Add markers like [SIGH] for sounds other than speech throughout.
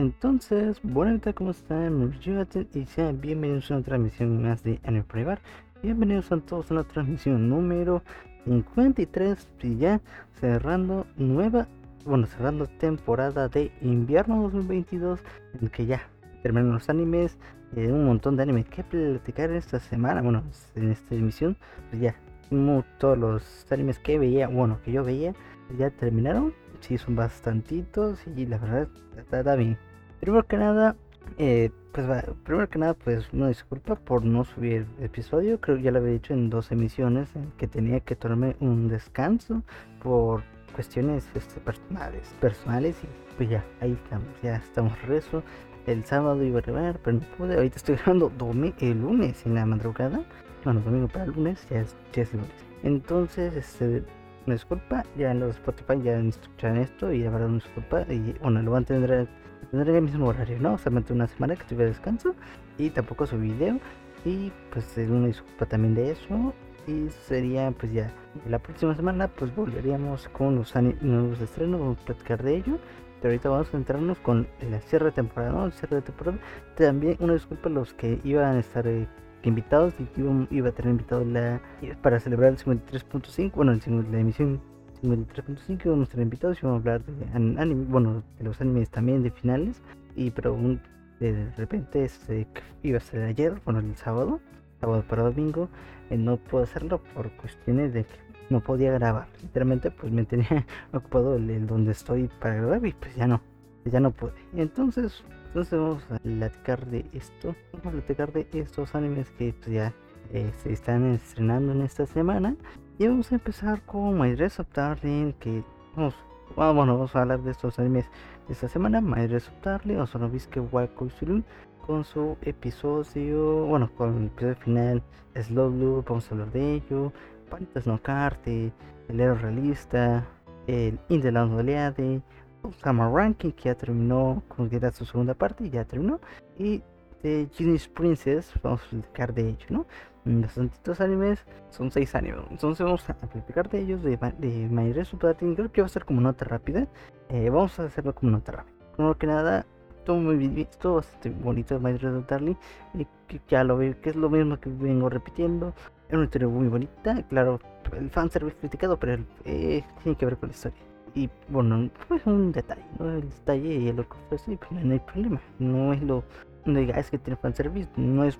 Entonces, bueno, ¿cómo están? Y sean bienvenidos a una transmisión más de Anime Privar. Bienvenidos a todos a la transmisión número 53 y ya cerrando nueva, bueno, cerrando temporada de invierno 2022 en que ya terminan los animes, eh, un montón de animes que platicar esta semana, bueno, en esta emisión, pues ya todos los animes que veía, bueno, que yo veía, ya terminaron. Sí, son bastantitos y la verdad está bien. Primero que nada, eh, pues primero que nada, pues una disculpa por no subir episodio. Creo que ya lo había dicho en dos emisiones en que tenía que tomarme un descanso por cuestiones este, personales, personales y pues ya, ahí estamos, ya estamos rezo. El sábado iba a grabar, pero no pude. Ahorita estoy grabando el lunes en la madrugada. Bueno, domingo para el lunes, ya es, ya es lunes. Entonces, este, una disculpa, ya en los Spotify ya escuchan esto y la verdad una disculpa. Y bueno, lo van a tener tendré el mismo horario, ¿no? Solamente una semana que tuve descanso y tampoco su video. Y pues una disculpa también de eso. Y sería pues ya la próxima semana pues volveríamos con los nuevos estrenos, vamos a platicar de ello. Pero ahorita vamos a centrarnos con la cierre de temporada, ¿no? El cierre de temporada. También una disculpa a los que iban a estar eh, invitados y que iba, a tener invitado la, para celebrar el 53.5, bueno, el, la emisión 53.5 vamos a estar invitados y vamos a hablar de anime, bueno, de los animes también de finales. Y pero de repente este, iba a ser ayer, bueno, el sábado, sábado para domingo, eh, no puedo hacerlo por cuestiones de que no podía grabar. Literalmente pues me tenía [LAUGHS] ocupado el, donde estoy para grabar y pues ya no, ya no pude. Entonces, entonces vamos a platicar de esto, vamos a platicar de estos animes que pues, ya eh, se están estrenando en esta semana y vamos a empezar con My Dress Up Darling, que vamos, bueno, vamos a hablar de estos animes de esta semana. My Dress Up Darling, Osonobiske Wakoisurun, con su episodio, bueno, con el episodio final, Slow Loop, vamos a hablar de ello. Panitas no Carte, el héroe realista, el In the Land Oleade, Summer Ranking, que ya terminó con su segunda parte, ya terminó. Y de Genius Princess, vamos a platicar de ello, ¿no? Bastantitos animes, son seis animes. Entonces vamos a platicar de ellos, de, de My Creo que va a ser como nota rápida. Eh, vamos a hacerlo como nota rápida. Primero que nada, todo muy bien, bastante bonito de My Dress Y que ya lo veo, que es lo mismo que vengo repitiendo. Es una historia muy bonita. Claro, el fanservice criticado, pero eh, tiene que ver con la historia. Y bueno, pues un detalle, ¿no? El detalle y lo que ofrece, pues no hay problema. No es lo. No digas que tiene fanservice, no es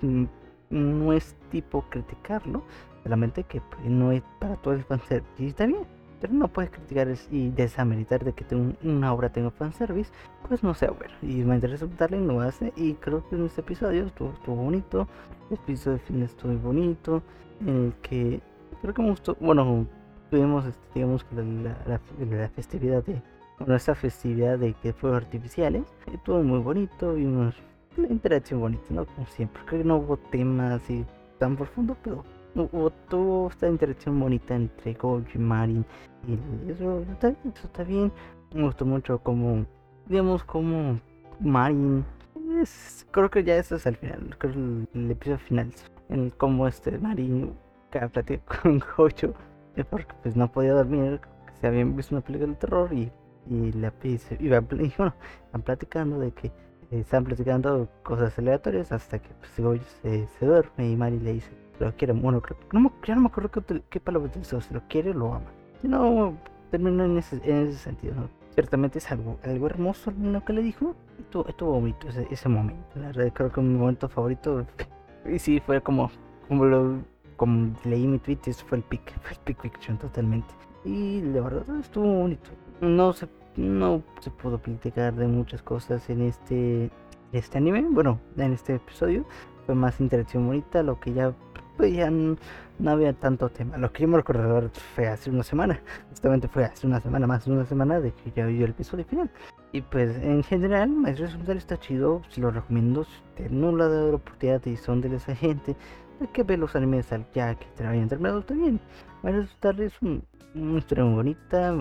no es tipo criticarlo, solamente que pues, no es para todo el fanservice. Y está bien, pero no puedes criticar y desameritar de que una obra tenga fanservice, pues no sea bueno. Y me interesa darle lo hace. Y creo que en este episodio estuvo, bonito. El episodio de fin estuvo bonito. En el que creo que me gustó. Bueno, tuvimos, este, digamos que la, festividad de. Bueno, esta festividad de que fuegos artificiales. Estuvo muy bonito. Vimos una interacción bonita, ¿no? Como siempre. Creo que no hubo temas así tan profundo, pero hubo toda esta interacción bonita entre Gojo y Marin. Y eso está bien, eso está bien. Me gustó mucho como, digamos, como Marin. Es, creo que ya eso es el final, creo que el, episodio final. En cómo este Marin platica [LAUGHS] con Gojo. Porque pues no podía dormir, se habían visto una película de terror y, y la iba, y, bueno, van platicando de que están platicando cosas aleatorias hasta que pues, se, se, duerme y Mari le dice lo quiere. Bueno, no, ya no me acuerdo qué, qué palabra utilizó, si lo quiere o lo ama. Si no, terminó en ese, en ese sentido. Ciertamente es algo, algo hermoso lo que le dijo. Estuvo, estuvo bonito ese, ese momento. La verdad, creo que mi momento favorito. [LAUGHS] Y sí, fue como, como lo como leí mi tweet, eso fue el pick, fue el pick fiction totalmente. Y la verdad estuvo bonito. No sé no se pudo platicar de muchas cosas en este, este anime. Bueno, en este episodio fue más interacción bonita, lo que ya, pues ya no, había tanto tema. Lo que yo me recuerdo fue hace una semana, justamente fue hace una semana, más de una semana de que ya vi el episodio final. Y pues en general, Maestro Secundario está chido, se lo recomiendo. Si no lo ha dado la oportunidad y son de esa gente, hay que ver los animes al ya que te habían terminado también. Maestro Secundario es una historia muy bonita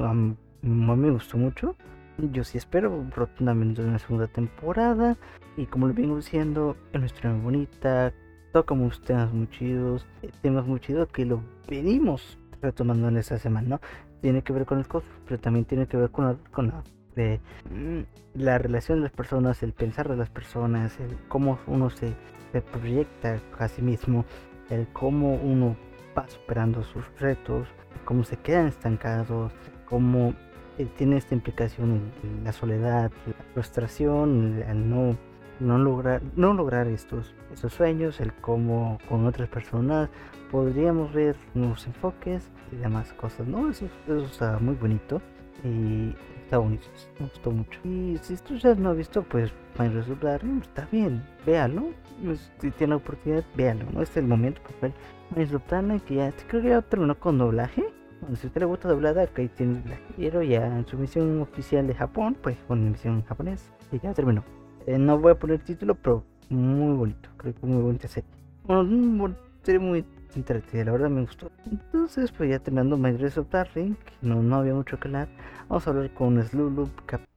me gustó mucho. Yo sí espero rotundamente una segunda temporada. Y como le vengo diciendo, es una historia muy bonita. Toca muchos temas muy chidos. Eh, temas muy chidos que lo venimos retomando en esta semana, ¿no? Tiene que ver con el cosmos, pero también tiene que ver con la, con la de mm, la relación de las personas, el pensar de las personas, el cómo uno se, se proyecta a sí mismo, el cómo uno va superando sus retos, cómo se quedan estancados, cómo eh, tiene esta implicación en, la soledad, la frustración, el no, no lograr, no lograr estos, estos sueños, el cómo con otras personas podríamos ver nuevos enfoques y demás cosas, ¿no? Eso, eso está muy bonito y está bonito, me gustó mucho. Y si tú ya no has visto, pues para resultar, está bien, véalo. Pues, si tiene la oportunidad, véalo, ¿no? Este es el momento para ver que ya creo que ya terminó con doblaje. Bueno, si usted le gusta doblada, ahí tiene doblaje. Pero ya en su misión oficial de Japón, pues con emisión japonés, y ya terminó. Eh, no voy a poner título, pero muy bonito, creo que muy bonita serie. Bueno, serie muy entretenida, la verdad me gustó. Entonces, pues ya terminando My Dress of Darling, no, no había mucho que hablar. Vamos a hablar con Slulup,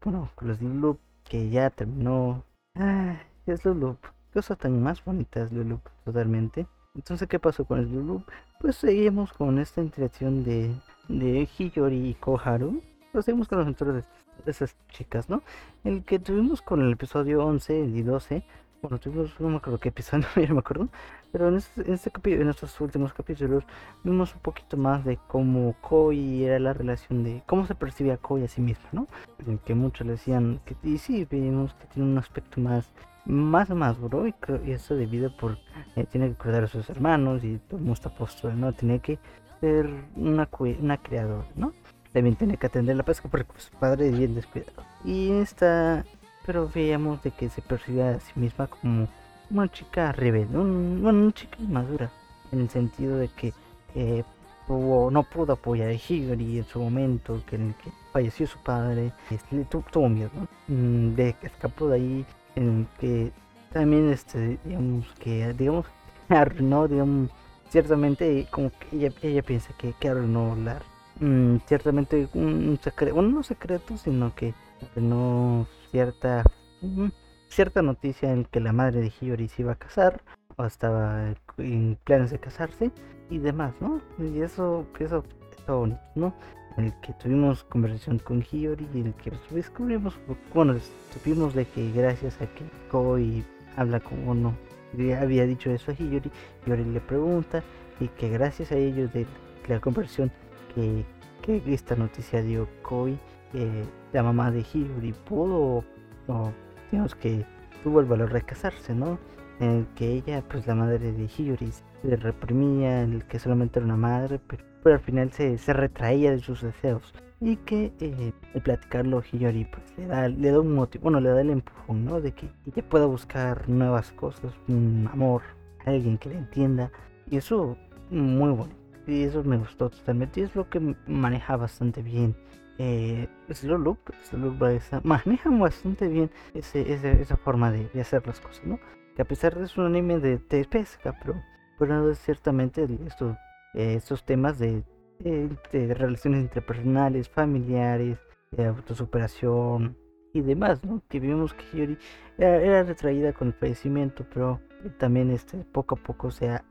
bueno, con Slulup, que ya terminó. Ah, Slulup, cosa tan más bonita Slulup, totalmente. Entonces, ¿qué pasó con Slulup? Pues seguimos con esta interacción de, de Hiyori y Koharu. Pues seguimos con los entornos de esas chicas, ¿no? El que tuvimos con el episodio 11 y 12 bueno, no me acuerdo qué episodio, no me acuerdo, pero en este, en este en estos últimos capítulos, vimos un poquito más de cómo Koi era la relación de, cómo se percibía Koi a sí misma, ¿no? Que muchos le decían, que, y sí, vimos que tiene un aspecto más, más maduro, y, y eso debido por, eh, tiene que cuidar a sus hermanos, y el mundo está postura, ¿no? Tiene que ser una, una creadora, ¿no? También tiene que atender la pesca porque su padre es bien descuidado. Y esta pero veíamos de que se percibía a sí misma como una chica rebelde, bueno, una chica madura, en el sentido de que eh, no pudo apoyar a Higori en su momento, que en el que falleció su padre, tuvo, miedo, mm, de que escapó de ahí, en que también, este, digamos, que, digamos, [LAUGHS] arruinó, digamos, ciertamente, como que ella, ella piensa que, que arruinó la, mm, ciertamente un secreto, bueno, no secreto, sino que no cierta cierta noticia en que la madre de Hiyori se iba a casar o estaba en planes de casarse y demás, ¿no? Y eso, eso está bonito, ¿no? El que tuvimos conversación con Hiyori y en el que descubrimos, bueno, supimos de que gracias a que Koi habla con uno, había dicho eso a Hiyori, Hiyori le pregunta y que gracias a ellos de la conversión que, que esta noticia dio Koi, eh, la mamá de Hiyori pudo, o digamos que tuvo el valor de casarse, ¿no? En el que ella, pues la madre de Hiyori, se reprimía, en el que solamente era una madre, pero, al final se, se, retraía de sus deseos. Y que eh, al platicarlo Hiyori, pues le da, le da un motivo, bueno, le da el empujón, ¿no? De que ella pueda buscar nuevas cosas, un amor, alguien que le entienda. Y eso, muy bueno. Y eso me gustó totalmente. Y es lo que maneja bastante bien eh, Slow Loop, manejan bastante bien ese, esa forma de, hacer las cosas, ¿no? Que a pesar de es un anime de, pesca, pero, pero ciertamente estos, eh, estos temas de, de, relaciones interpersonales, familiares, de autosuperación y demás, ¿no? Que vimos que Yuri era, retraída con el fallecimiento, pero también este, poco a poco se ha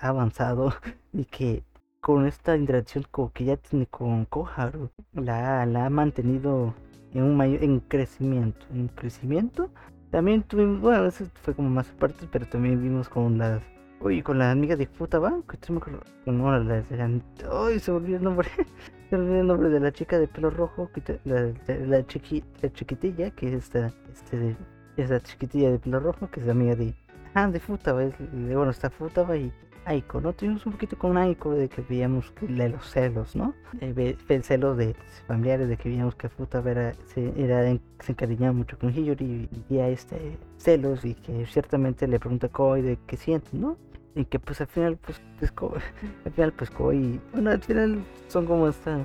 avanzado [LAUGHS] y que con esta interacción que ya tiene con Koharu, la, ha mantenido en un mayor en crecimiento, en crecimiento. También tuvimos, bueno, eso fue como más aparte, pero también vimos con las, uy, con la amiga de Futaba, que me acuerdo, con la, la, se volvió el nombre, [LAUGHS] se olvidó el nombre de la chica de pelo rojo, la, la, chiqui, la chiquitilla, que es esta, este, esa chiquitilla de pelo rojo, que es la amiga de, ah, de Futaba, es, bueno, está Futaba y Aiko, ¿no? Tuvimos un poquito con Aiko de que veíamos de los celos, ¿no? El, celo de familiares de que veíamos que Futa era, se, era, se encariñaba mucho con Hiyori y a este celos y que ciertamente le pregunta a Koi de qué siente, ¿no? Y que pues al final pues, pues [LAUGHS] al final pues Koi, bueno al final son como esta,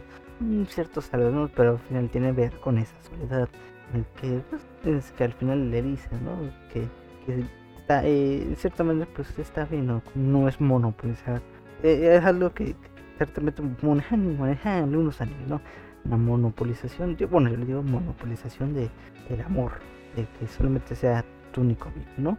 ciertos celos, ¿no? Pero al final tiene que ver con esa soledad, el que pues, es que al final le dice, ¿no? Que, que eh, ciertamente pues está bien, no, es monopolizar. Eh, es algo que ciertamente manejan, manejan algunos años, ¿no? La monopolización, yo, bueno, yo le digo monopolización de, del amor, de que solamente sea tu único amigo, ¿no?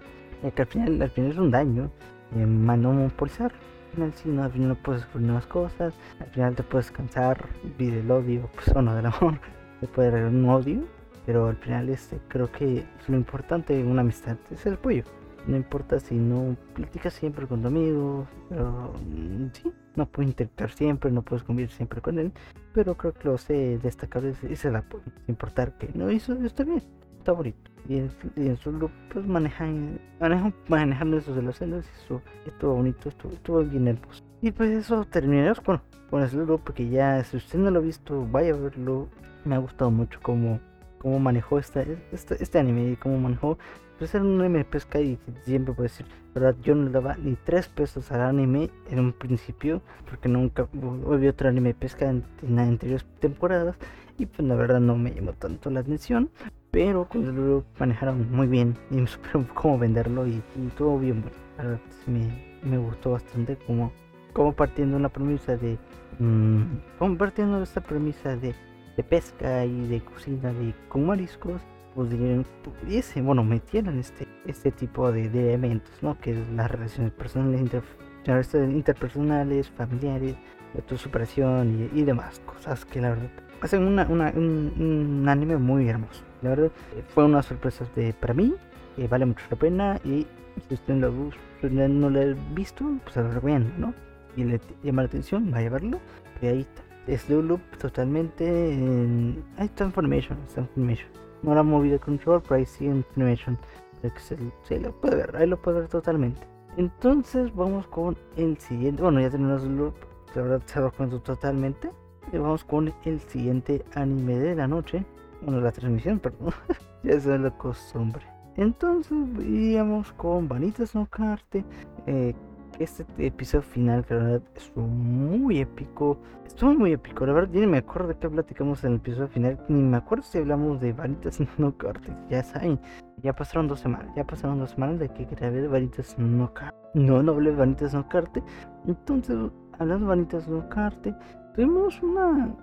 que al final, al final es un daño eh, monopolizar. Al final, si no, al final no puedes hacer nuevas cosas, al final te puedes cansar, vivir el odio, pues o no del amor. [LAUGHS] le puede regalar un odio, pero al final este, creo que lo importante en una amistad es el apoyo. No importa si no platicas siempre con tu amigo, pero mm, sí, no puedes intentar siempre, no puedes convivir siempre con él, pero creo que lo sé destacar es, el apoyo, sin importar que no hizo, está bien, está bonito. Y en, su grupo pues manejan, manejan manejando esos de los celos y eso estuvo bonito, estuvo, estuvo bien hermoso. Y pues eso terminamos con, con el grupo porque ya si usted no lo ha visto, vaya a verlo. Me ha gustado mucho cómo, cómo manejó este, este anime y cómo manejó pues era un anime pesca y siempre puedo decir, ¿verdad? Yo no le daba ni tres pesos al anime en un principio, porque nunca vi otro anime de pesca en, las anteriores temporadas, y pues la verdad no me llamó tanto la atención, pero con lo manejaron muy bien y me [LAUGHS] supieron cómo venderlo y, todo bien bueno. me, me, gustó bastante como, como partiendo una premisa de, mmm, como partiendo esta premisa de, de pesca y de cocina de con mariscos pudiese, bueno, metieran este, este tipo de, elementos, ¿no? Que es las relaciones personales, interpersonales, familiares, tu superación y, demás cosas que la verdad hacen una, un, anime muy hermoso. La verdad fue una sorpresa de, para mí, eh, vale mucho la pena y si usted no lo, no lo ha visto, pues se lo recomiendo, ¿no? Y le llama la atención, vaya a verlo. Y ahí está. Es Loop totalmente en... Information, está Information no la moví de control, pero ahí sí en Animation. Se, lo puede ver, ahí lo puede ver totalmente. Entonces vamos con el siguiente. Bueno, ya tenemos el loop, la verdad se lo cuento totalmente. Y vamos con el siguiente anime de la noche. Bueno, la transmisión, [LAUGHS] perdón. ya es la costumbre. Entonces, íbamos con Vanitas no Carte, eh, este episodio final, que la verdad estuvo muy épico. Estuvo muy épico, la verdad, ni me acuerdo de qué platicamos en el episodio final. Ni me acuerdo si hablamos de Varitas [LAUGHS] no Cortes. Ya saben, ya pasaron dos semanas. Ya pasaron dos semanas de que grabé Varitas no Carte. No, no hablé de Varitas no Carte. Entonces, hablando de Varitas no Carte, tuvimos una.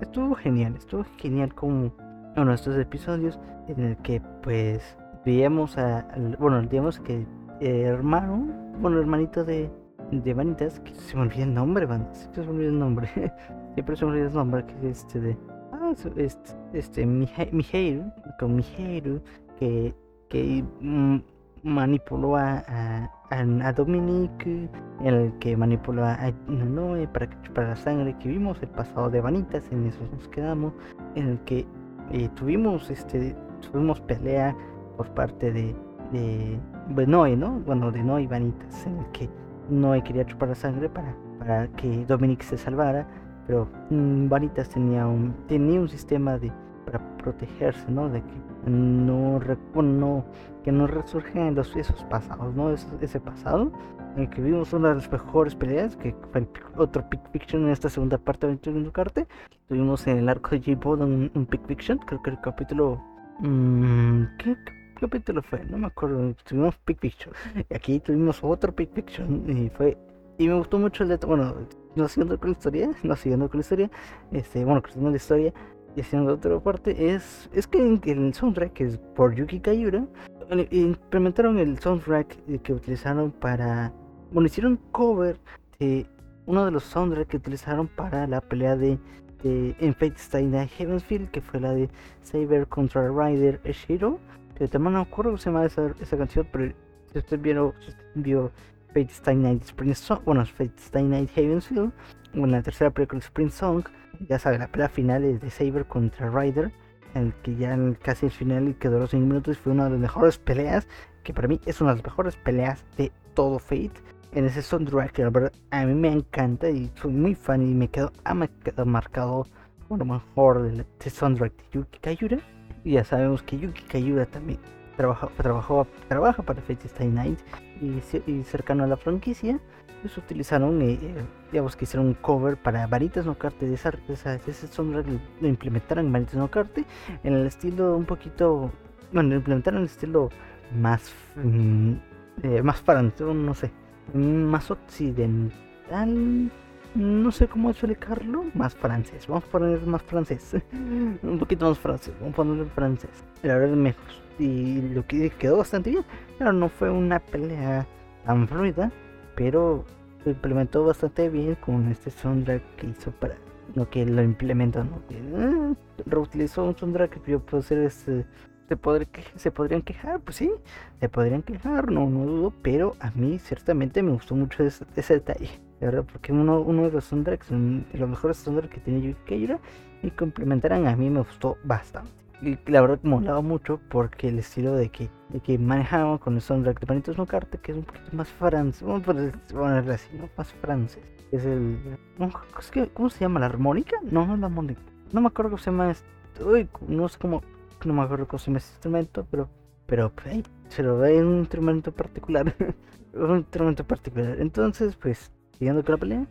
Estuvo, genial, estuvo genial como. Bueno, estos episodios en el que, pues, veíamos a. bueno, digamos que hermano, bueno, hermanito de, de Vanitas, que se me olvida el nombre, van, se me olvida el nombre, [LAUGHS] siempre se me olvida el nombre, que es este de, ah, este, este Mijairo, con Mijairo, que, que mm, manipuló a, a, a, Dominique, el que manipuló a Noé para chupara la sangre, que vimos el pasado de Vanitas, en eso nos quedamos, en el que eh, tuvimos, este, tuvimos pelea por parte de, Noé, ¿no? Bueno, de Noé Vanitas, en el que Noé quería chupar la sangre para, para que Dominic se salvara, pero mm, Vanitas tenía un, tenía un sistema de para protegerse, ¿no? De que no, no que no resurgen los, esos pasados, ¿no? Ese, pasado en el que vimos una de las mejores peleas, que fue el, otro Pick Fiction en esta segunda parte de Aventura Carte. Tuvimos en el arco de J-Pod un, un Fiction, creo que el capítulo... Mmm, ¿qué, capítulo fue? No me acuerdo. Tuvimos Pick Picture. Y aquí tuvimos otro Pick Picture. Y fue. Y me gustó mucho el de. Bueno, no siguiendo con la historia. No siguiendo con la historia. Este, bueno, creciendo la historia. Y haciendo otra parte. Es. Es que en el soundtrack, que es por Yuki Kayura. Implementaron el soundtrack que utilizaron para. Bueno, hicieron cover de uno de los soundtracks que utilizaron para la pelea de en Fate Stay Night Heavensfield, que fue la de Saber contra Rider Shiro que también no me acuerdo cómo se llama esa, esa canción, pero si usted vio, si usted vio Fate Stay Night Spring Song, bueno, Fate Stay Night Havensfield, o en la tercera película Spring Song, ya sabe, la pelea final es de Saber contra Ryder, el que ya en casi el final y que duró 5 minutos fue una de las mejores peleas, que para mí es una de las mejores peleas de todo Fate. En ese soundtrack, que a mí me encanta y soy muy fan y me quedo, ha quedado marcado lo mejor del soundtrack de Yuki Kayura. Ya sabemos que Yuki Kayura también trabaja, trabajó, trabaja para Fate Stay Night y, cercano a la franquicia. Pues utilizaron, eh, eh, digamos que hicieron un cover para Varitas no Carte de, esa, de, ese soundtrack, lo implementaron en Varitas no Carte en el estilo un poquito, bueno, implementaron el estilo más, mm, eh, más francés, no sé, más occidental no sé cómo explicarlo, más francés. Vamos a poner más francés. un poquito más francés. Vamos a ponerlo francés. La verdad mejor. Y lo que quedó bastante bien. Claro, no fue una pelea tan fluida, pero lo implementó bastante bien con este soundtrack que hizo para no que lo implementan, ¿no? Que, ah, reutilizó un soundtrack que yo puedo hacer este se, se podrían quejar, pues sí, se podrían quejar, no, no dudo, pero a mí ciertamente me gustó mucho ese, detalle, verdad, porque uno, uno de los soundtracks, de los mejores soundtracks que tiene Yuki y complementaran a mí me gustó bastante. Y la verdad me molaba mucho porque el estilo de que, de que manejaban con el soundtrack de Panitos No Carte, que es un poquito más francés, vamos a ponerle así, ¿no? Más francés. Es el... ¿Cómo se llama? ¿La armónica? No, no es la armónica. No me acuerdo cómo se llama. Uy, no sé cómo no me acuerdo cómo se llama ese instrumento, pero, pero pues, se lo ve en un instrumento particular. [LAUGHS] un instrumento particular. Entonces, pues, siguiendo con la pelea,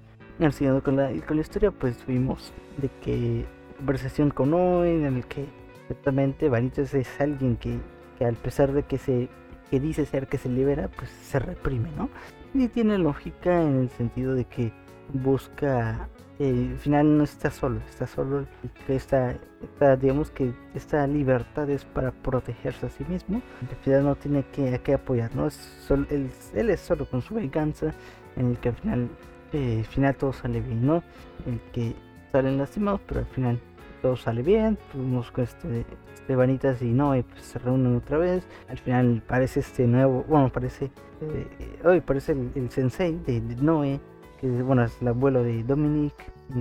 siguiendo con la, con la historia, pues tuvimos de que conversación con Owen, en el que ciertamente Vanitas es alguien que, que al pesar de que se que dice ser que se libera, pues se reprime, ¿no? Y tiene lógica en el sentido de que busca al final no está solo, está solo y esta, digamos que esta libertad es para protegerse a sí mismo. En realidad no tiene que, que apoyar, ¿no? Es solo, él, es solo con su venganza en el que al final, eh, final todo sale bien, ¿no? El que salen lastimados, pero al final todo sale bien. Tuvimos con este, este Vanitas y Noé pues, se reúnen otra vez. Al final parece este nuevo, bueno, parece, eh, hoy parece el, sensei de, Noé que bueno, es el abuelo de Dominic,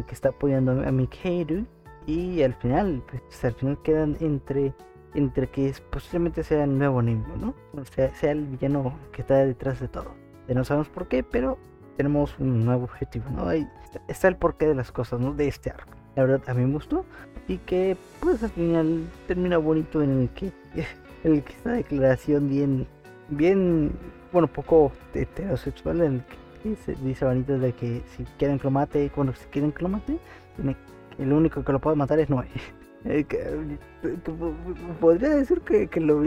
que está apoyando a Mikhail y al final, pues al final quedan entre entre que posiblemente sea el nuevo Nimbo, ¿no? O sea, sea el villano que está detrás de todo. No sabemos por qué, pero tenemos un nuevo objetivo, ¿no? Ahí está el porqué de las cosas, ¿no? De este arco. La verdad, a mí me gustó. Y que, pues al final termina bonito en el que, [LAUGHS] el que esta declaración bien, bien, bueno, poco heterosexual, en el que dice, dice de que si quieren que lo mate, bueno, si quieren que lo mate, el único que lo puede matar es Noé. [LAUGHS] Eh, podría decir que, que, lo,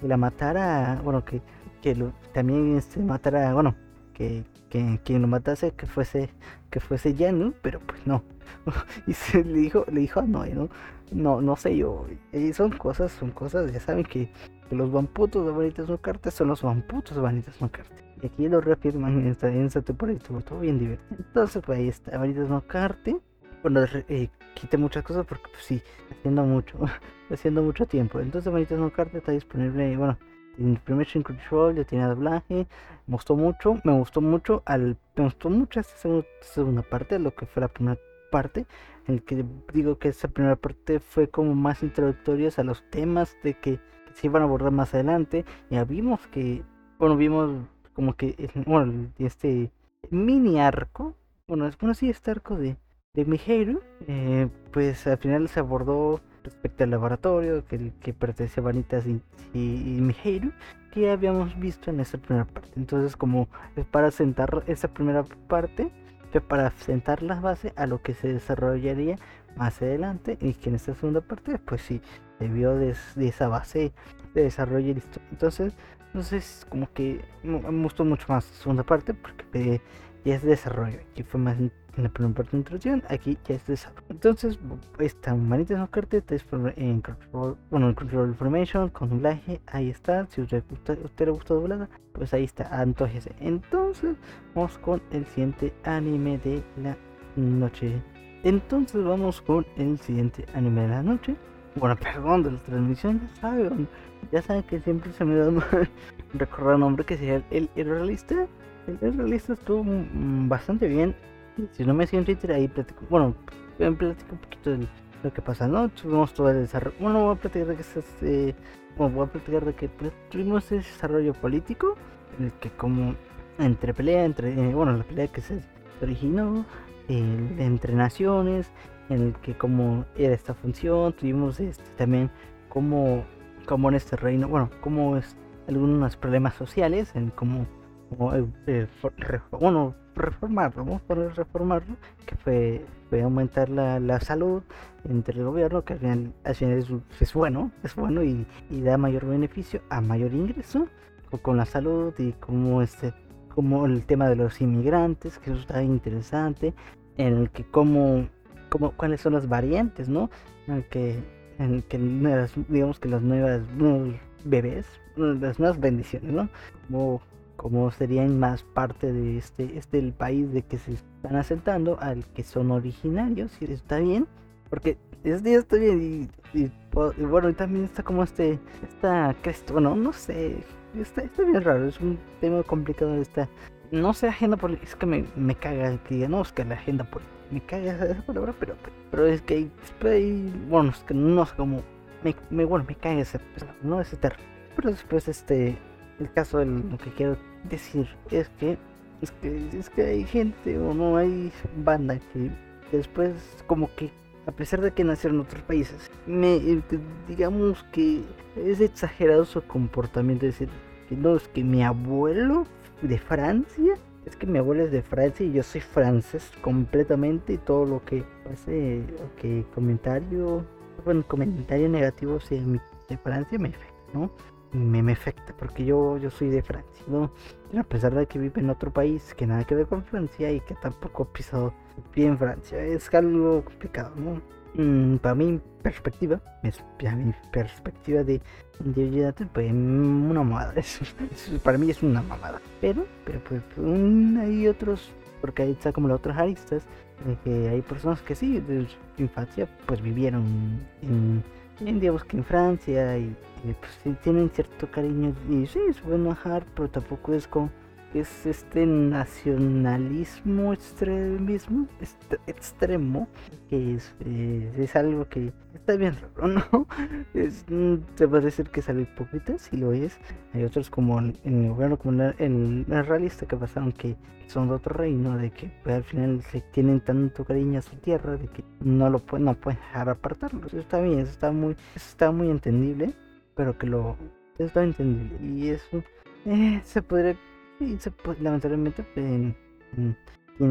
la matara, bueno, que, que lo, también este, matara, bueno, que, que quien lo matase que fuese que fuese Yanu, pero pues no. [LAUGHS] y se le dijo, le dijo a Noé, ¿no? No, no sé yo. Y son cosas, son cosas, ya saben que, los vamputos de Vanitas no cartas son los vamputos de Vanitas no cartas. Y aquí lo reafirman en esta, en esta temporada estuvo todo bien divertido. Entonces, pues ahí está, Vanitas no carte. Bueno, eh, quité muchas cosas porque, pues sí, haciendo mucho, [LAUGHS] haciendo mucho tiempo. Entonces, Vanitas no carte está disponible, bueno, en el primer Shin Control ya tiene doblaje. Me gustó mucho, me gustó mucho, al, me gustó mucho esta segunda parte, lo que fue la primera parte, en el que digo que esa primera parte fue como más introductorias a los temas de que, se iban a abordar más adelante. Ya vimos que, bueno, vimos como que, bueno, este mini arco, bueno, es bueno, sí, este arco de, de Miheiro, eh, pues al final se abordó respecto al laboratorio que, que pertenece a Vanitas y, y, que habíamos visto en esta primera parte. Entonces, como es para sentar esa primera parte, para sentar las bases a lo que se desarrollaría más adelante y que en esta segunda parte pues sí debió de, de esa base de desarrollo listo entonces entonces como que me gustó mucho más la segunda parte porque ya es desarrollo aquí fue más en la primera parte de introducción aquí ya es desarrollo. Entonces esta manita no carta en control bueno en control information con doblaje ahí está si usted, usted, usted le gusta doblada pues ahí está entonces entonces vamos con el siguiente anime de la noche. Entonces vamos con el siguiente anime de la noche. Bueno [LAUGHS] perdón de la transmisión ya saben ya saben que siempre se me da mal [LAUGHS] recordar el nombre que sería el, el realista el realista estuvo bastante bien si no me siguen en Twitter, ahí platico. Bueno, platico un poquito de lo que pasa, ¿no? Tuvimos todo el desarrollo. Bueno, voy a platicar de que este, bueno, voy a platicar de que pues, tuvimos ese desarrollo político en el que como entre pelea, entre eh, bueno, la pelea que se originó entre naciones, en el que como era esta función, tuvimos este también como como en este reino, bueno, como es algunos problemas sociales, en cómo eh, bueno, reformarlo, vamos a reformarlo, que fue, fue aumentar la, la, salud entre el gobierno, que al final, es, bueno, es bueno y, y, da mayor beneficio a mayor ingreso con la salud y como este como el tema de los inmigrantes, que eso está interesante, en el que como, como cuáles son las variantes, ¿no? En el que, en el que digamos que las nuevas bebés, las nuevas bendiciones, ¿no? Como como serían más parte de este, este el país de que se están asentando al que son originarios y está bien porque es día está bien y, bueno y también está como este esta bueno no sé está, está bien raro es un tema complicado esta no sé agenda política es que me, me caga que diga no es que la agenda política me caga esa palabra pero pero es que hay, bueno es que no sé cómo me, me bueno me caga ese no ese terreno pero después este el caso de lo que quiero decir es que es que es que hay gente o no hay banda que después como que a pesar de que nacieron otros países me eh, digamos que es exagerado su comportamiento es decir que no es que mi abuelo de Francia es que mi abuelo es de Francia y yo soy francés completamente y todo lo que hace que comentario bueno comentario negativo sea de Francia me afecta no me, me afecta porque yo, yo soy de Francia, ¿no? a pesar de que vive en otro país que nada que ver con Francia y que tampoco he pisado bien Francia, es algo complicado, ¿no? Mm, para mi perspectiva, para mi perspectiva de individualidad, pues una mamada. [LAUGHS] para mí es una mamada. Pero, pero pues hay otros, porque ahí está como las otras aristas, que hay personas que sí, de su infancia, pues vivieron en digamos que en Francia y, pues tienen cierto cariño. Y sí, es bueno bajar, pero tampoco es como es este nacionalismo extremismo extremo que es, eh, es algo que está bien raro no [LAUGHS] es, mm, se puede decir que es algo hipócrita si lo es. Hay otros como en el gobierno como el, realista que pasaron que son de otro reino de que pues, al final se tienen tanto cariño a su tierra de que no lo pueden no pueden dejar apartarlo. Eso está bien eso está muy eso está muy entendible pero que lo está entendible. Y eso eh, se podría y pues, lamentablemente pues, en,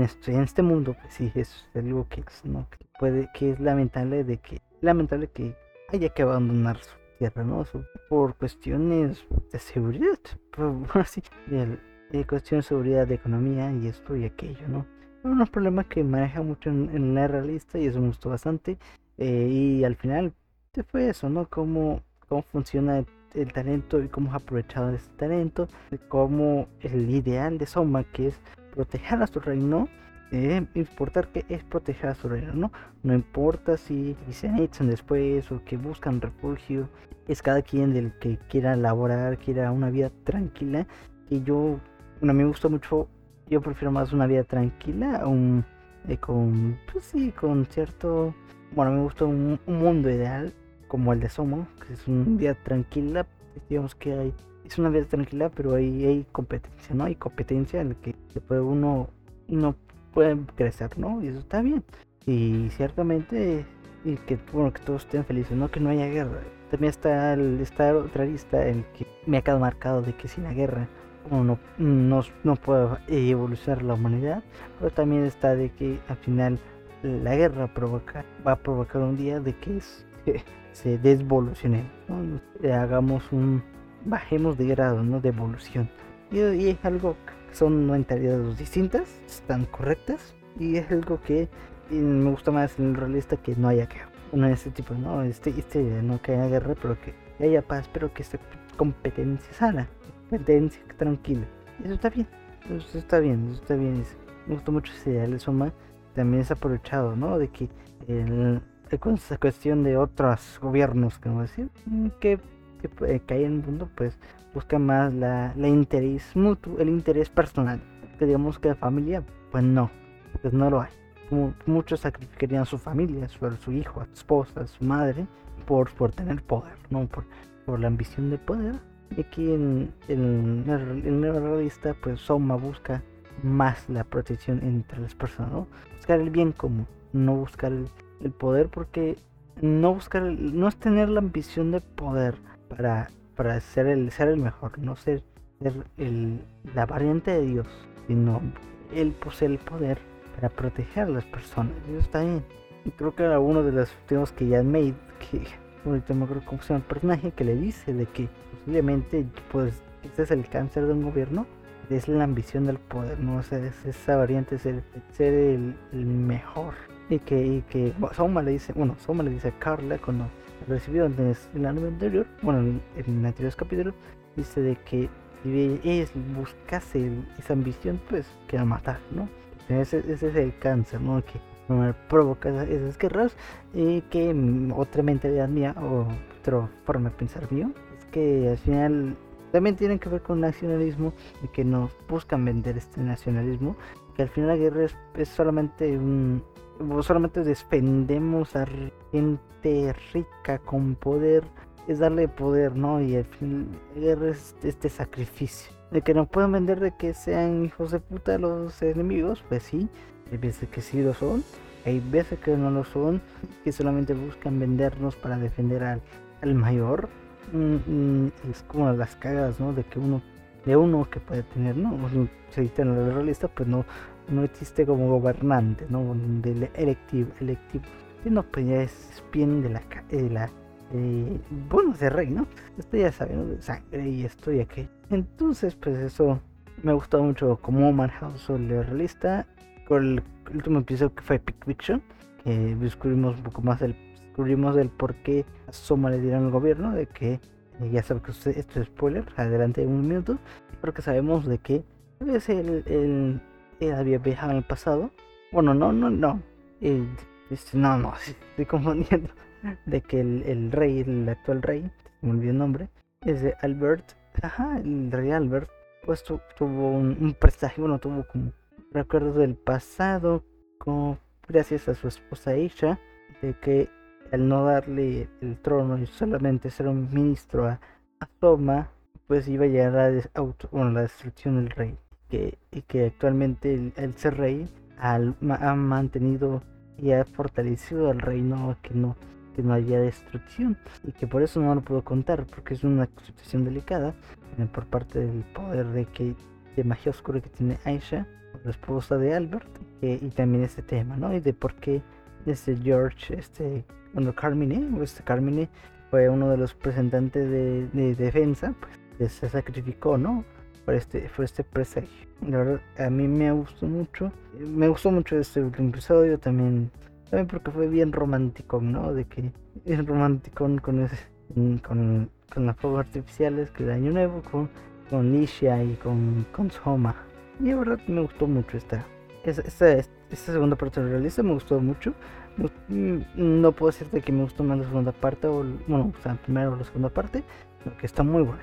este, en, este mundo, pues sí, es algo que, ¿no? puede, que es lamentable de que, lamentable que haya que abandonar su tierra, ¿no? por cuestiones de seguridad, por, así, de, de cuestiones de seguridad, de economía y esto y aquello, ¿no? Unos problemas que maneja mucho en, la realista y eso me gustó bastante. Eh, y al final se fue eso, ¿no? Cómo, cómo funciona el talento y cómo ha aprovechado ese talento, de cómo el ideal de Soma, que es proteger a su reino, eh, importar que es proteger a su reino, ¿no? No importa si, se echan después o que buscan refugio, es cada quien del que quiera laborar, quiera una vida tranquila. Y yo, bueno, me gusta mucho, yo prefiero más una vida tranquila, un, eh, con, pues sí, con cierto, bueno, me gusta un mundo ideal como el de Somo, que es una vida tranquila, digamos que hay, es una vida tranquila, pero hay, hay competencia, ¿no? Hay competencia en la que uno, no puede crecer, ¿no? Y eso está bien. Y ciertamente, y que, bueno, que todos estén felices, ¿no? Que no haya guerra. También está, el, está otra lista, el que me ha quedado marcado de que sin la guerra uno no, no, puede evolucionar la humanidad, pero también está de que al final la guerra provoca, va a provocar un día de que es se desvolucione, hagamos un, bajemos de grado, ¿no? De evolución. Y, es algo son mentalidades distintas, están correctas, y es algo que me gusta más en el realista que no haya guerra. No este tipo, no, este, este, no que haya guerra, pero que haya paz, pero que esté competencia sana, competencia tranquila. Eso está bien, eso está bien, eso está bien. Me gusta mucho ese ideal de Soma. También es aprovechado, ¿no? De que el, con esa cuestión de otros gobiernos, como decir, mm, que, que, que, hay en el mundo, pues busca más la, la, interés mutuo, el interés personal. Que digamos que la familia, pues no, pues no lo hay. Muchos sacrificarían su familia, su, su hijo, a su esposa, a su madre, por, por tener poder, no por, por la ambición de poder. Y aquí en, en, en el realista, pues Soma busca más la protección entre las personas, ¿no? Buscar el bien común, no buscar el, el poder porque no buscar, no es tener la ambición de poder para, para ser, el, ser el mejor, no ser, el, la variante de Dios, sino él posee el poder para proteger a las personas. Eso está bien. Y creo que era uno de los temas que ya made, que ahorita me acuerdo cómo se llama el personaje, que le dice de que posiblemente pues este es el cáncer de un gobierno, es la ambición del poder, no es esa variante ser, ser el mejor y que, y que Soma le dice, bueno, Soma le dice a Carla cuando recibió en la nube anterior, bueno, en, el anterior capítulo, dice de que si ellos buscase esa ambición, pues quieren matar, ¿no? Ese, ese es el cáncer, ¿no? Que provoca esas guerras y que mm, otra mentalidad mía o otra forma de pensar mío es que al final también tienen que ver con nacionalismo y que nos buscan vender este nacionalismo que al final la guerra es, solamente un solamente defendemos a gente rica con poder es darle poder no y al guerra es este sacrificio de que nos pueden vender de que sean hijos de puta los enemigos pues sí hay veces que sí lo son, hay veces que no lo son, que solamente buscan vendernos para defender al, al mayor. Mm, mm, es como las cagas, ¿no? De que uno, de uno que puede tener, ¿no? Si en la realista, pues no, no existe como gobernante, ¿no? Del electivo, electivo. no, pues ya es de la, de la eh, bueno, de rey, ¿no? Esto ya sabe, ¿no? De sangre y esto y aquello. Entonces, pues eso me gustó mucho como manejado el realista el último episodio que fue Pick Fiction, que descubrimos un poco más del, descubrimos el por qué a Soma le dieron al gobierno, de que eh, ya sabe que usted, esto es spoiler, adelante un minuto, porque sabemos de que es el, el, él había viajado en el pasado. Bueno, no, no, no. este, no, no, [LAUGHS] estoy confundiendo. De que el, el rey, el actual rey, me olvidé el nombre, es de Albert. Ajá, el rey Albert, pues tuvo un, un presagio, bueno, tuvo como recuerdos del pasado, como gracias a su esposa Isha, de que al no darle el trono y solamente ser un ministro a, Soma, pues iba a llegar a la destrucción del rey. Que, y que actualmente el, ser rey ha mantenido y ha fortalecido al reino que no que no haya destrucción y que por eso no lo puedo contar porque es una situación delicada eh, por parte del poder de que de magia oscura que tiene Aisha la esposa de Albert, y también este tema, ¿no? Y de por qué este George, este, cuando Carmine, este Carmine fue uno de los representantes de, defensa, pues se sacrificó, ¿no? Por este, por este presagio. La verdad, a mí me gustó mucho, me gustó mucho este último episodio también, también porque fue bien romántico, ¿no? De que es romántico con con, con las fuegos artificiales que de Año Nuevo, con, con Nisha y con, con Soma. Y la verdad me gustó mucho esta, esta, esta, segunda parte del realista, me gustó mucho. Mm, no puedo decirte que me gustó más la segunda parte, o bueno, o sea, primero la segunda parte, porque está muy bueno.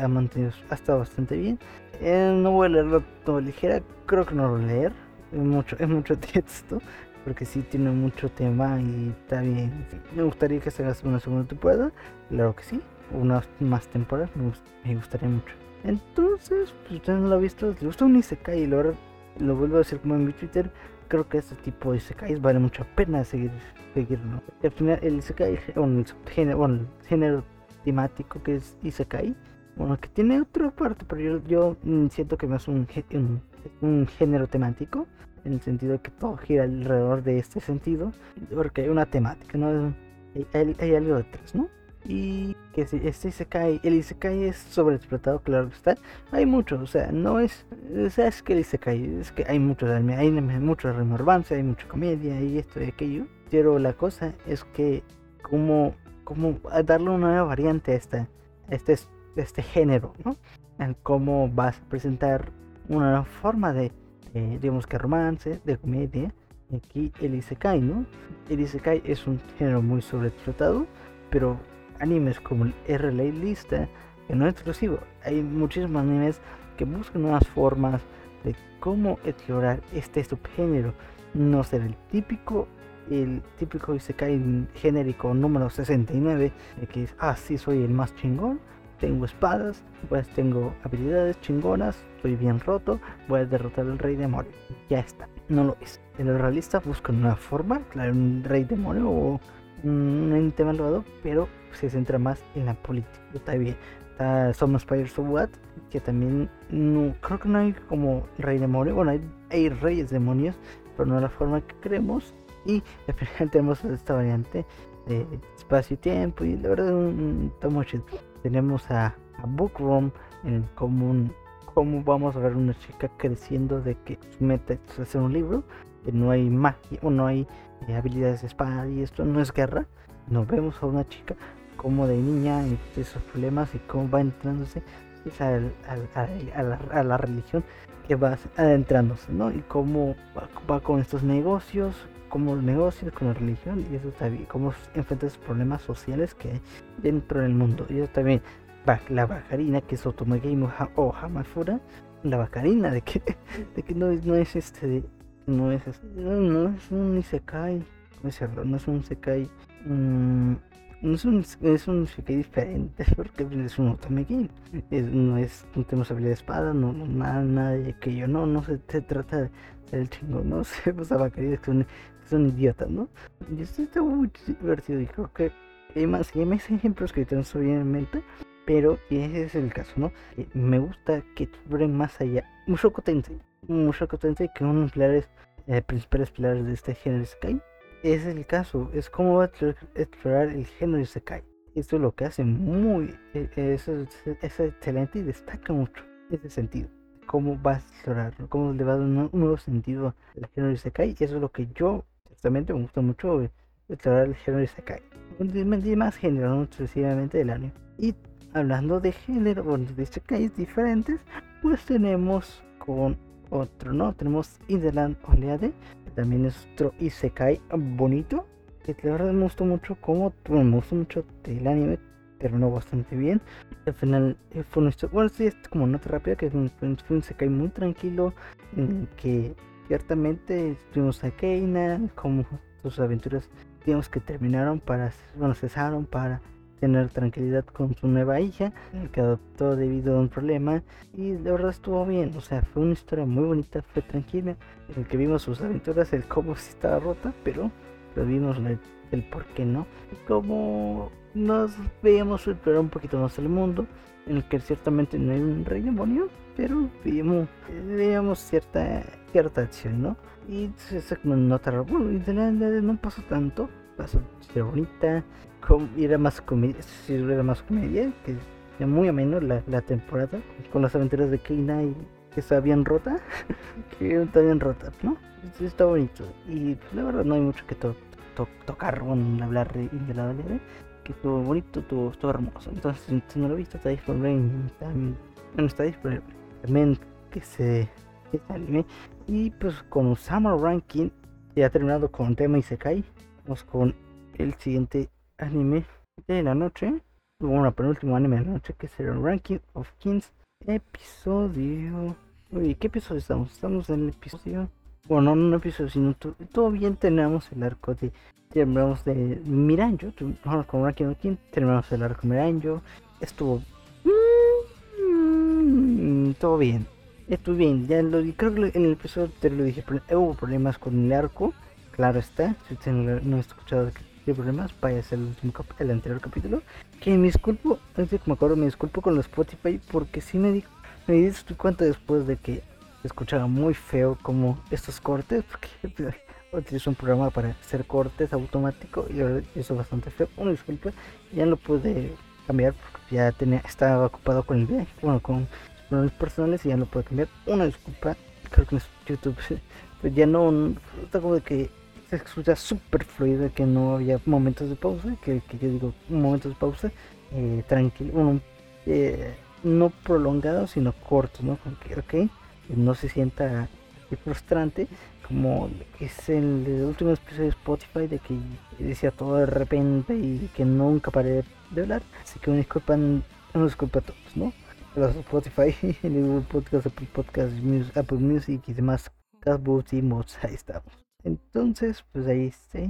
Ha mantenido, ha estado bastante bien. Eh, no voy a leerlo todo ligera, creo que no lo leer. Es mucho, [LAUGHS] es mucho texto, porque sí tiene mucho tema y está bien. Me gustaría que se haga una segunda temporada, claro que sí. Unas más temporadas, me gustaría mucho. Entonces, pues usted no lo ha visto, le gusta un Isekai y lo, lo vuelvo a decir como en mi Twitter. Creo que este tipo de Isekai vale mucho pena seguir, seguirlo. Al final, el Isekai, bueno, el género temático que es Isekai, bueno, que tiene otra parte, pero yo, yo mm, siento que más un, un, un género temático, en el sentido de que todo gira alrededor de este sentido, porque hay una temática, ¿no? Hay, hay, hay algo detrás, ¿no? y que si este Isekai, el Isekai es sobreexplotado, claro que está. Hay muchos, o sea, no es, o sea, es que el Isekai, es que hay muchos hay mucho romance, hay mucha comedia y esto y aquello. Pero la cosa es que como, como darle una nueva variante a, esta, este, este género, ¿no? En cómo vas a presentar una nueva forma de, digamos que romance, de comedia. Aquí el Isekai, ¿no? El Isekai es un género muy sobreexplotado, pero animes como el RLA Lista, que no es exclusivo. Hay muchísimos animes que buscan nuevas formas de cómo explorar este subgénero. No ser el típico, el típico Isekai genérico número 69, de que es, ah, soy el más chingón, tengo espadas, pues tengo habilidades chingonas, estoy bien roto, voy a derrotar al rey demonio. Ya está, no lo es. El realista busca una forma, claro, un rey demonio o un ente malvado, pero se centra más en la política. Está bien. Está Somos Spiders of What, que también no, creo que no hay como rey demonio. Bueno, hay, reyes demonios, pero no de la forma que queremos. Y [LAUGHS] al tenemos esta variante de espacio y tiempo. Y la verdad, muy chido. Tenemos a, a Bookroom en común. Cómo vamos a ver una chica creciendo de que su meta es hacer un libro, que no hay magia o no hay eh, habilidades de espada y esto no es guerra. Nos vemos a una chica como de niña y esos problemas y cómo va entrándose a, la, religión que va adentrándose, ¿no? Y cómo va, con estos negocios, los negocios la religión, y eso también, cómo enfrenta esos problemas sociales que hay dentro del mundo. Y eso también, la bajarina, que es Otomagame o Hamafura, la bacarina de que, [LAUGHS] de que no, no es este, no es este, no, es un Isekai, no es, no es un Isekai, mm, no es un, es un Isekai diferente, [LAUGHS] porque es un Otome no es, no tenemos habilidad de espada, no, nada, nada de aquello, no, no se, trata del chingo, no [LAUGHS] sé, pues a bacarina que son, idiotas, ¿no? Y esto está muy divertido y creo que hay más, hay más ejemplos que tenemos bien en mente pero ese es el caso, ¿no? Eh, me gusta que exploren más allá. Mushoku Tensei. Mushoku Tensei, que uno de los pilares, eh, principales pilares de este género. Ese es el caso. Es cómo va a explorar el género Isekai. Esto es lo que hace muy. Eh, eso es, excelente y destaca mucho ese sentido. Cómo va a explorarlo, cómo le va a dar un, nuevo sentido al género Isekai. Y eso es lo que yo, justamente, me gusta mucho explorar el género Isekai. Y más género, no excesivamente del anime. Y hablando de género, o de isekais diferentes, pues tenemos con otro, ¿no? Tenemos Inderland Oleade, que también es otro Isekai bonito, que la verdad me gustó mucho como, bueno, me gustó mucho el anime, terminó bastante bien. Al final eh, fue nuestro, bueno, sí, es como nota rápida, que fue un, Isekai muy tranquilo, que ciertamente estuvimos a Keina, como sus aventuras, digamos que terminaron para, bueno, cesaron para tener tranquilidad con su nueva hija, que adoptó debido a un problema y de verdad estuvo bien, o sea, fue una historia muy bonita, fue tranquila, en el que vimos sus aventuras, el cómo si estaba rota, pero, pero vimos el, por qué no, y cómo nos veíamos explorar un poquito más el mundo, en el que ciertamente no hay un rey demonio, pero vimos, veíamos cierta, cierta acción, ¿no? Y se como nota, bueno, y de la, no pasó tanto, pasó bonita, era más comedia, era más comedia, que era muy ameno la, la temporada, con las aventuras de Keina y que está bien rota, [LAUGHS] que está bien rota, ¿no? Está bonito. Y la verdad no hay mucho que tocar con hablar de, de la que estuvo bonito, estuvo, estuvo hermoso. Entonces, si no lo viste, está disponible también, está disponible que se que anime. Y pues con Summer Ranking, ya terminado con tema Isekai, vamos con el siguiente anime de la noche. Bueno, penúltimo anime de la noche que será Ranking of Kings. Episodio. Uy, ¿qué episodio estamos? Estamos en el episodio. Bueno, no un episodio, sino todo bien. Tenemos el arco de. Terminamos de Miranjo. con Ranking of Kings. Terminamos el arco de Miranjo. Estuvo. Todo bien. Estuvo bien. Ya lo creo que en el episodio te lo dije. Hubo problemas con el arco. Claro está. Si usted no, ha escuchado problemas, vaya a el, último el anterior capítulo. Que me disculpo, me acuerdo, me disculpo con los Spotify porque si me di, me di cuenta después de que escuchaba muy feo como estos cortes, porque [LAUGHS] utilizo un programa para hacer cortes automático y eso es bastante feo. Una disculpa, ya lo pude cambiar porque ya tenía, estaba ocupado con el viaje, bueno, con problemas personales y ya lo pude cambiar. Una disculpa, creo que en YouTube [LAUGHS] pues ya no, está como de que se escucha súper fluido, que no había momentos de pausa, que, yo digo momentos de pausa, eh, tranquilo, eh, no prolongados, sino cortos, ¿no? Que, no se sienta frustrante, como es el, último episodio de Spotify, de que decía todo de repente y que nunca paré de hablar, así que una disculpa, una disculpa a todos, ¿no? Los Spotify, [LAUGHS] el Podcast, Apple Podcast, Apple Music y demás, Casboots y Mods, ahí estamos. Entonces, pues ahí está.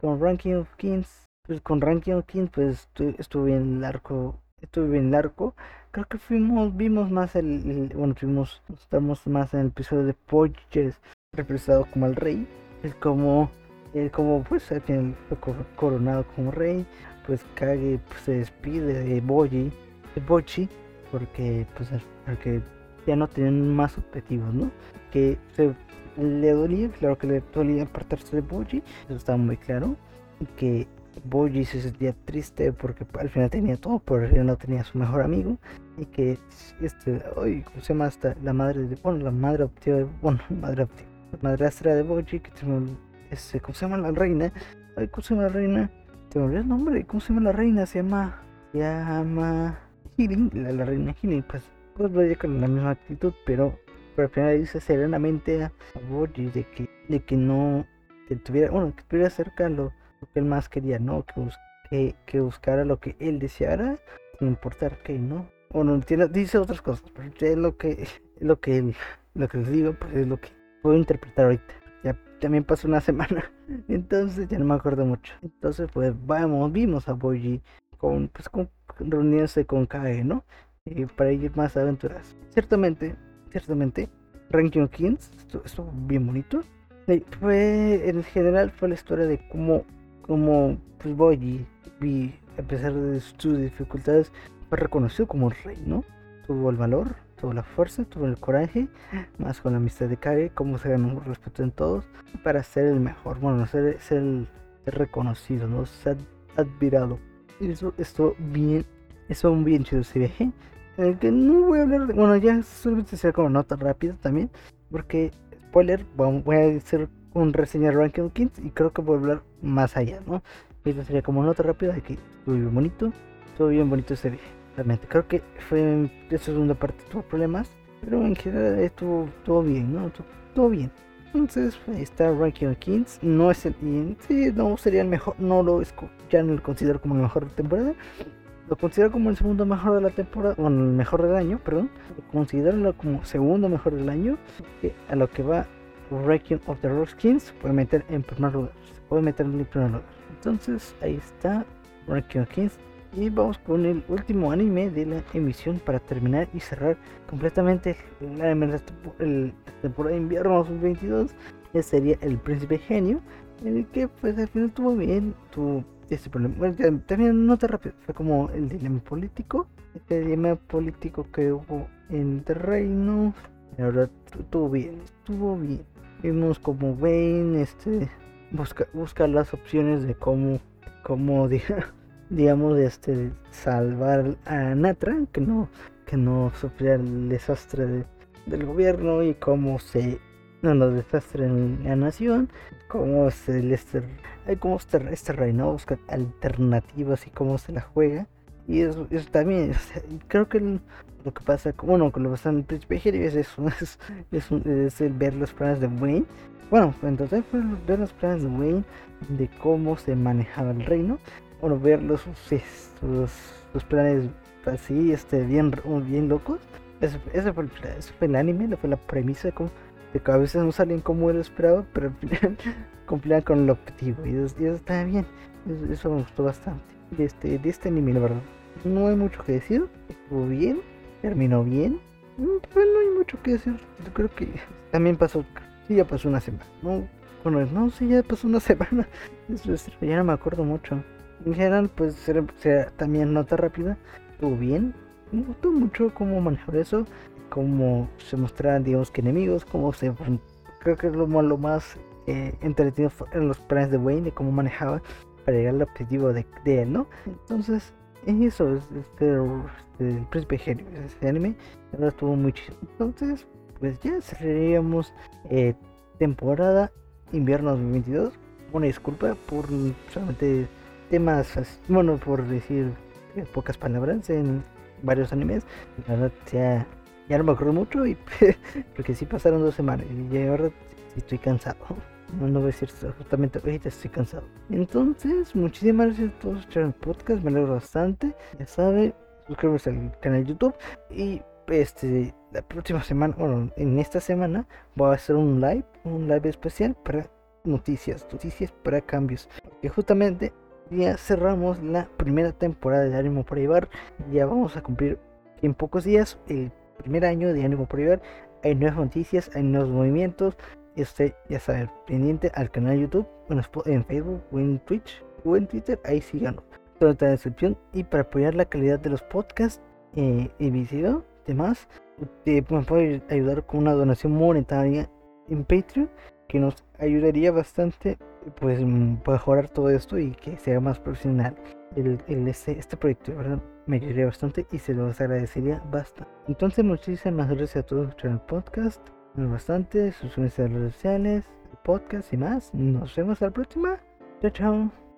Con Ranking of Kings, pues con Ranking of Kings, pues estuve en largo, estuve en largo. Creo que fuimos, vimos más el, bueno, fuimos, estamos más en el episodio de Poches, representado como el rey. Es como, él como pues al fue coronado como rey. Pues Kage pues, se despide de Boji, de Bochi, porque pues porque ya no tienen más objetivos, ¿no? Que se le dolía, claro que le dolía apartarse de Boji, eso estaba muy claro. Y que Boji se sentía triste porque al final tenía todo, pero él no tenía a su mejor amigo. Y que este, hoy, ¿cómo se llama esta? La madre de, bueno, la madre adoptiva, de, bueno, [LAUGHS] madre adoptiva, madrastra de Boji, que este, ¿cómo se llama la reina? Ay, ¿cómo se llama la reina? Te me el nombre, ¿cómo se llama la reina? Se llama, se llama Healing, la, reina Healing, pues pues lo con la misma actitud, pero, al final dice serenamente a Boji de que, de que no que tuviera, bueno, que tuviera cerca lo, que él más quería, ¿no? Que, que, que, buscara lo que él deseara, sin importar qué, ¿no? Bueno, tiene, dice otras cosas, pero es lo que, lo que lo que les digo, pues es lo que puedo interpretar ahorita. Ya también pasó una [LAUGHS] semana, entonces ya no me acuerdo mucho. Entonces, pues vamos, vimos a Boji con, pues, con reunirse con Kage, ¿no? Eh, para ir más aventuras. Ciertamente, ciertamente, Ranking Kings estuvo, bien bonito. fue, en general, fue la historia de cómo, cómo pues Boji, a pesar de sus dificultades, fue reconocido como el rey, ¿no? Tuvo el valor, tuvo la fuerza, tuvo el coraje, más con la amistad de Kage, cómo se ganó un respeto en todos para ser el mejor, bueno, ser, ser, el, reconocido, ¿no? Ser admirado. Eso estuvo bien, eso bien chido ese viaje. En el que no voy a hablar de, bueno, ya solamente será como nota rápida también, porque, spoiler, voy a hacer un reseña Ranking Kings y creo que voy a hablar más allá, ¿no? Esto sería como nota rápida de que estuvo bien bonito, estuvo bien bonito ese viaje. Realmente, creo que fue esa segunda parte tuvo problemas, pero en general estuvo todo bien, ¿no? Todo, bien. Entonces está Ranking Kings, no es el, sí, no sería el mejor, no lo ya no lo considero como el mejor de temporada, lo considero como el segundo mejor de la temporada, bueno, el mejor del año, perdón, lo considero como segundo mejor del año, a lo que va Ranking of the Rose Kings puede meter en primer lugar, puede meter en primer lugar. Entonces ahí está Ranking Kings y vamos con el último anime de la emisión para terminar y cerrar completamente la, temporada de invierno 2022. Que sería El Príncipe Genio, en el que pues al final estuvo bien, tuvo este problema. Bueno, también nota rápido, fue como el dilema político, este dilema político que hubo en el reino. La verdad, estuvo bien, estuvo bien. Vimos como Wayne este, busca, busca las opciones de cómo, cómo [LAUGHS] diga digamos, este, salvar a Natra, que no, que no sufriera el desastre del gobierno y cómo se, no, no, desastre en la nación, cómo se, este, cómo este, este reino busca alternativas y cómo se la juega. Y eso, eso también, creo que lo que pasa, bueno, con lo que pasa en el Príncipe es eso, [LAUGHS] es, es, es el ver los planes de Wayne. Bueno, entonces ver los planes de Wayne, de cómo se manejaba el reino bueno, ver los, sus, planes así, este, bien, bien locos. Ese, fue, el, ese fue el anime, fue la premisa de, cómo, de que a veces no salen como él esperaba, pero al final [LAUGHS] cumplían con el objetivo. Y eso, está bien, eso, me gustó bastante. De este, de este anime, la verdad. No hay mucho que decir, estuvo bien, terminó bien. Mm, pues no hay mucho que decir. Yo creo que también pasó, sí, ya pasó una semana. No, bueno, no, sí, ya pasó una [LAUGHS] semana. [LAUGHS] ya no me acuerdo mucho en general, pues será, también nota rápida, estuvo bien. Me gustó mucho cómo manejar eso, cómo se mostraban, digamos que enemigos, cómo se. Creo que es lo, lo más eh, entretenido en los planes de Wayne, de cómo manejaba para llegar al objetivo de, él, ¿no? Entonces, eso es este, este, el príncipe genio, ese anime, estuvo muy chido. Entonces, pues ya cerraríamos eh, temporada invierno 2022. Una disculpa por solamente temas, bueno, por decir pocas palabras, en varios animes. La verdad, ya, ya no me acuerdo mucho, y [LAUGHS] porque sí pasaron dos semanas y ahora estoy cansado. No, no voy a decir justamente ahorita estoy cansado. Entonces, muchísimas gracias a todos por el podcast, me alegro bastante. Ya sabe, suscríbete al canal de YouTube y este la próxima semana, bueno, en esta semana voy a hacer un live, un live especial para noticias, noticias para cambios. Que justamente ya cerramos la primera temporada de Ánimo por Llevar. Ya vamos a cumplir en pocos días el primer año de Ánimo por Llevar. Hay nuevas noticias, hay nuevos movimientos. Este, ya saben, pendiente al canal de YouTube, en Facebook en Twitch o en Twitter. Ahí síganos. Toda la descripción. Y para apoyar la calidad de los podcasts eh, y demás, me puede ayudar con una donación monetaria en Patreon que nos ayudaría bastante pues mm, mejorar todo esto y que sea más profesional el, este, este, proyecto, ¿verdad? Me ayudaría bastante y se los agradecería bastante. Entonces, muchísimas gracias a todos por el podcast. Bastante, suscríbanse a las redes sociales, podcast y más. Nos vemos a la próxima. Chao, chao.